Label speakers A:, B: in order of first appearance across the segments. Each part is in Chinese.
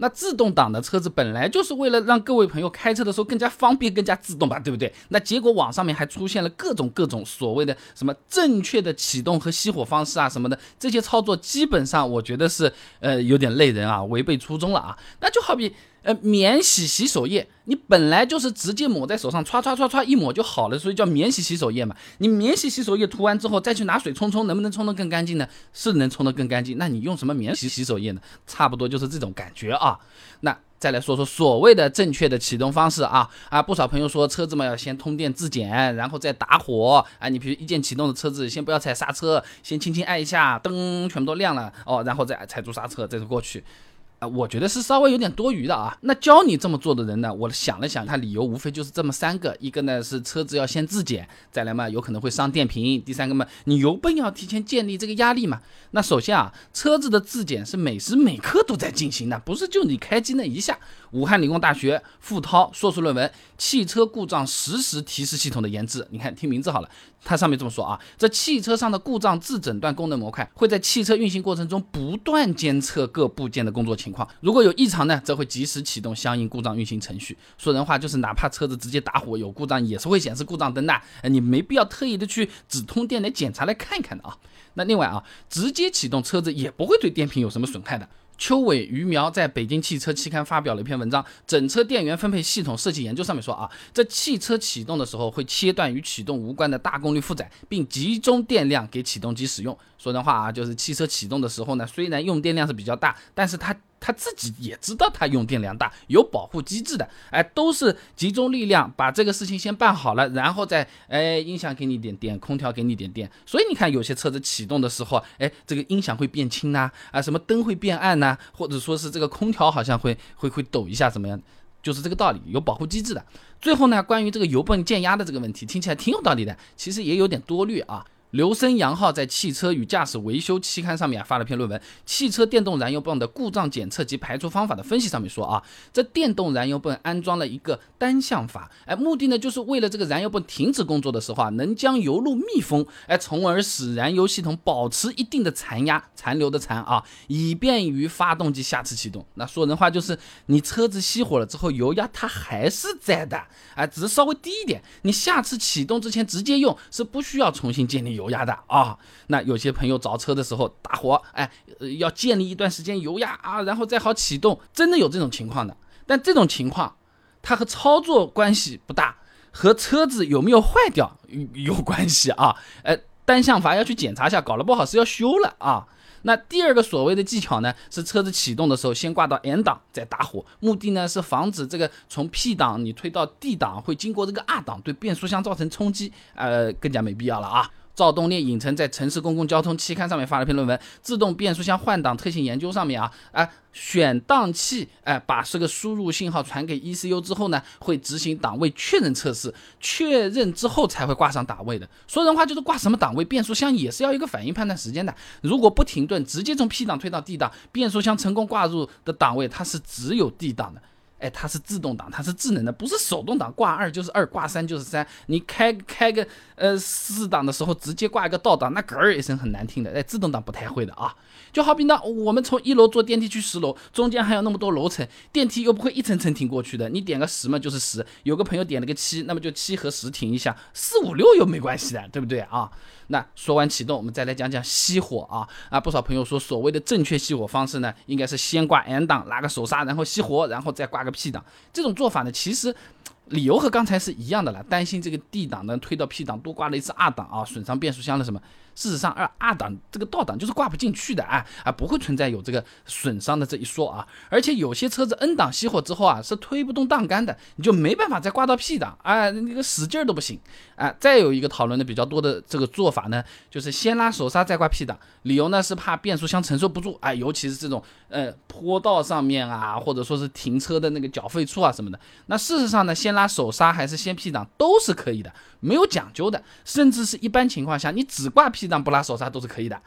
A: 那自动挡的车子本来就是为了让各位朋友开车的时候更加方便、更加自动吧，对不对？那结果网上面还出现了各种各种所谓的什么正确的启动和熄火方式啊什么的，这些操作基本上我觉得是呃有点累人啊，违背初衷了啊。那就好比。呃，免洗洗手液，你本来就是直接抹在手上，唰唰唰唰一抹就好了，所以叫免洗洗手液嘛。你免洗洗手液涂完之后，再去拿水冲冲，能不能冲得更干净呢？是能冲得更干净。那你用什么免洗洗手液呢？差不多就是这种感觉啊。那再来说说所谓的正确的启动方式啊啊，不少朋友说车子嘛要先通电自检，然后再打火啊。你比如一键启动的车子，先不要踩刹车，先轻轻按一下，灯全部都亮了哦，然后再踩住刹车，再过去。啊，我觉得是稍微有点多余的啊。那教你这么做的人呢，我想了想，他理由无非就是这么三个：一个呢是车子要先自检，再来嘛有可能会伤电瓶；第三个嘛，你油泵要提前建立这个压力嘛。那首先啊，车子的自检是每时每刻都在进行的，不是就你开机那一下。武汉理工大学傅涛硕士论文《汽车故障实时提示系统的研制》，你看听名字好了，它上面这么说啊，这汽车上的故障自诊断功能模块会在汽车运行过程中不断监测各部件的工作情情况，如果有异常呢，则会及时启动相应故障运行程序。说人话就是，哪怕车子直接打火有故障，也是会显示故障灯的，哎，你没必要特意的去只通电来检查来看一看的啊。那另外啊，直接启动车子也不会对电瓶有什么损害的。邱伟、于苗在北京汽车期刊发表了一篇文章《整车电源分配系统设计研究》，上面说啊，这汽车启动的。时候会切断与启动无关的。大功率负载，并集中电量给启动机使用。说人话啊，就是汽车启动的。时候呢，虽然用电量是比较大，但是它。他自己也知道他用电量大，有保护机制的，哎，都是集中力量把这个事情先办好了，然后再哎音响给你点电，空调给你点电。所以你看有些车子启动的时候，哎，这个音响会变轻呐，啊，什么灯会变暗呐，或者说是这个空调好像会会会抖一下怎么样？就是这个道理，有保护机制的。最后呢，关于这个油泵减压的这个问题，听起来挺有道理的，其实也有点多虑啊。刘森杨浩在《汽车与驾驶维修》期刊上面啊发了篇论文，《汽车电动燃油泵的故障检测及排除方法的分析》上面说啊，这电动燃油泵安装了一个单向阀，哎，目的呢就是为了这个燃油泵停止工作的时候啊，能将油路密封，哎，从而使燃油系统保持一定的残压，残留的残啊，以便于发动机下次启动。那说人话就是，你车子熄火了之后，油压它还是在的，哎，只是稍微低一点，你下次启动之前直接用是不需要重新建立。油压的啊，那有些朋友找车的时候打火，哎，要建立一段时间油压啊，然后再好启动，真的有这种情况的。但这种情况，它和操作关系不大，和车子有没有坏掉有关系啊。呃，单向阀要去检查一下，搞得不好是要修了啊。那第二个所谓的技巧呢，是车子启动的时候先挂到 N 档再打火，目的呢是防止这个从 P 档你推到 D 档会经过这个 R 档对变速箱造成冲击，呃，更加没必要了啊。赵东烈影城在《城市公共交通期刊》上面发了篇论文，《自动变速箱换挡特性研究》上面啊，哎，选档器，哎，把这个输入信号传给 ECU 之后呢，会执行档位确认测试，确认之后才会挂上档位的。说人话就是挂什么档位，变速箱也是要一个反应判断时间的。如果不停顿，直接从 P 档推到 D 档，变速箱成功挂入的档位，它是只有 D 档的。哎，它是自动挡，它是智能的，不是手动挡，挂二就是二，挂三就是三。你开开个呃四档的时候，直接挂一个倒档，那咯儿一声很难听的。哎，自动挡不太会的啊。就好比呢，我们从一楼坐电梯去十楼，中间还有那么多楼层，电梯又不会一层层停过去的。你点个十嘛就是十，有个朋友点了个七，那么就七和十停一下，四五六又没关系的，对不对啊？那说完启动，我们再来讲讲熄火啊啊！不少朋友说，所谓的正确熄火方式呢，应该是先挂 N 档，拉个手刹，然后熄火，然后再挂个 P 档。这种做法呢，其实理由和刚才是一样的了，担心这个 D 档呢推到 P 档多挂了一次 R 档啊，损伤变速箱了什么。事实上，二二档这个倒档就是挂不进去的啊啊，不会存在有这个损伤的这一说啊。而且有些车子 N 档熄火之后啊，是推不动档杆的，你就没办法再挂到 P 档啊，那个使劲都不行啊。再有一个讨论的比较多的这个做法呢，就是先拉手刹再挂 P 档，理由呢是怕变速箱承受不住啊，尤其是这种呃坡道上面啊，或者说是停车的那个缴费处啊什么的。那事实上呢，先拉手刹还是先 P 档都是可以的，没有讲究的，甚至是一般情况下你只挂 P 档。让不拉手刹都是可以的，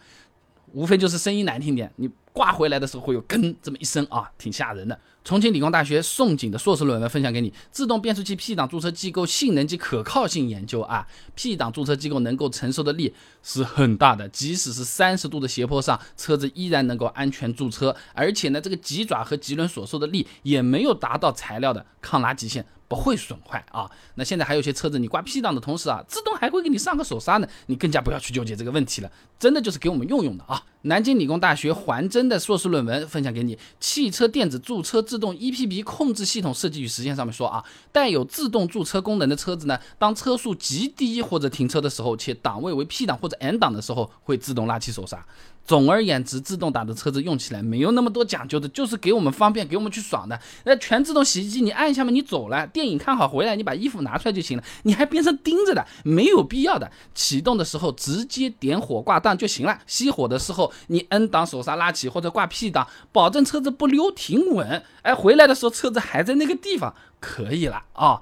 A: 无非就是声音难听点，你挂回来的时候会有“跟”这么一声啊，挺吓人的。重庆理工大学宋景的硕士论文分享给你，自动变速器 P 档驻车机构性能及可靠性研究啊，P 档驻车机构能够承受的力是很大的，即使是三十度的斜坡上，车子依然能够安全驻车，而且呢，这个棘爪和棘轮所受的力也没有达到材料的抗拉极限。不会损坏啊！那现在还有些车子，你挂 P 档的同时啊，自动还会给你上个手刹呢，你更加不要去纠结这个问题了，真的就是给我们用用的啊！南京理工大学环真的硕士论文分享给你，《汽车电子驻车自动 EPB 控制系统设计与实现》上面说啊，带有自动驻车功能的车子呢，当车速极低或者停车的时候，且档位为 P 档或者 N 档的时候，会自动拉起手刹。总而言之，自动挡的车子用起来没有那么多讲究的，就是给我们方便，给我们去爽的。那全自动洗衣机，你按一下嘛，你走了，电影看好回来，你把衣服拿出来就行了，你还边上盯着的，没有必要的。启动的时候直接点火挂档就行了，熄火的时候你 N 档手刹拉起或者挂 P 档，保证车子不溜停稳。哎，回来的时候车子还在那个地方，可以了啊。